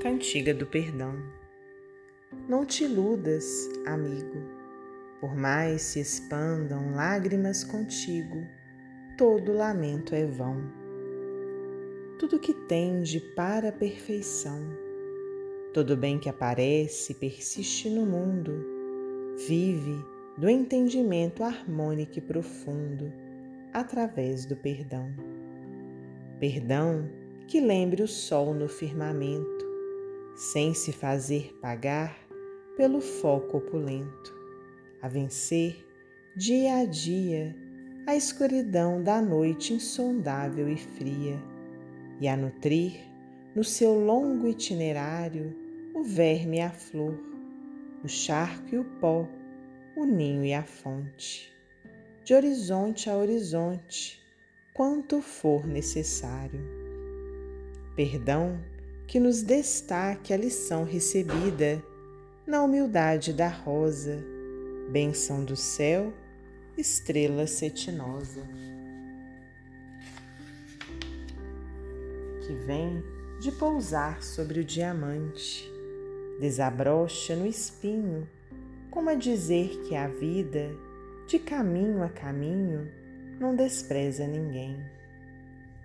Cantiga do Perdão. Não te iludas, amigo, por mais se expandam lágrimas contigo, todo lamento é vão. Tudo que tende para a perfeição, todo bem que aparece persiste no mundo, vive do entendimento harmônico e profundo através do perdão. Perdão que lembre o sol no firmamento sem se fazer pagar pelo foco opulento, a vencer dia a dia a escuridão da noite insondável e fria, e a nutrir no seu longo itinerário o verme e a flor, o charco e o pó, o ninho e a fonte, de horizonte a horizonte, quanto for necessário. Perdão que nos destaque a lição recebida na humildade da rosa, benção do céu, estrela cetinosa. Que vem de pousar sobre o diamante, desabrocha no espinho, como a dizer que a vida, de caminho a caminho, não despreza ninguém.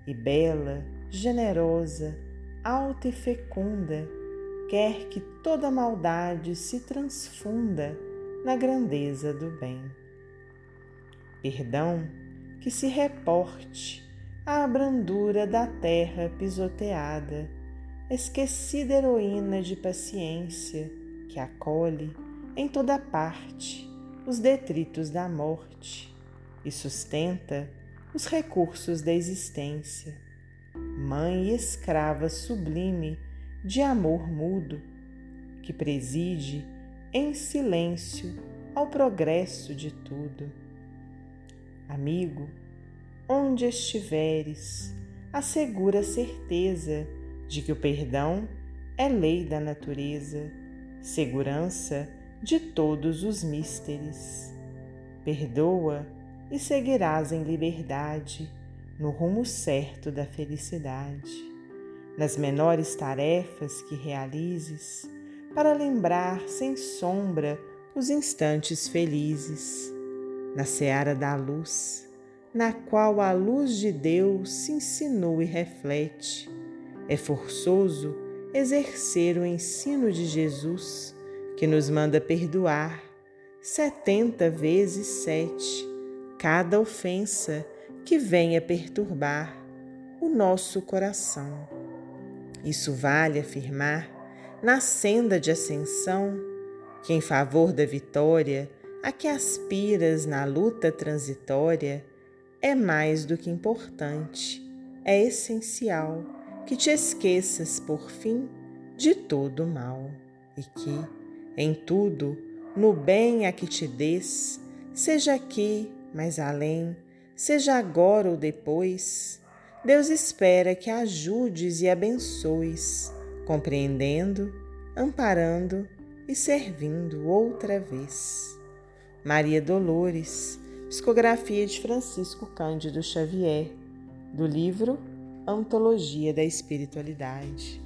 E bela, generosa, alta e fecunda, quer que toda maldade se transfunda na grandeza do bem. Perdão que se reporte à brandura da terra pisoteada, esquecida heroína de paciência que acolhe em toda parte os detritos da morte e sustenta os recursos da existência mãe escrava sublime de amor mudo, que preside em silêncio ao progresso de tudo. Amigo, onde estiveres, assegura a certeza de que o perdão é lei da natureza, segurança de todos os místeres. Perdoa e seguirás em liberdade no rumo certo da felicidade, nas menores tarefas que realizes, para lembrar sem sombra os instantes felizes, na seara da luz, na qual a luz de Deus se insinua e reflete. É forçoso exercer o ensino de Jesus, que nos manda perdoar setenta vezes sete cada ofensa que venha perturbar o nosso coração. Isso vale afirmar na senda de ascensão que, em favor da vitória a que aspiras na luta transitória, é mais do que importante, é essencial que te esqueças, por fim, de todo o mal e que, em tudo, no bem a que te des, seja aqui, mais além, seja agora ou depois, Deus espera que ajudes e abençoes, compreendendo, amparando e servindo outra vez. Maria Dolores, psicografia de Francisco Cândido Xavier, do livro Antologia da Espiritualidade.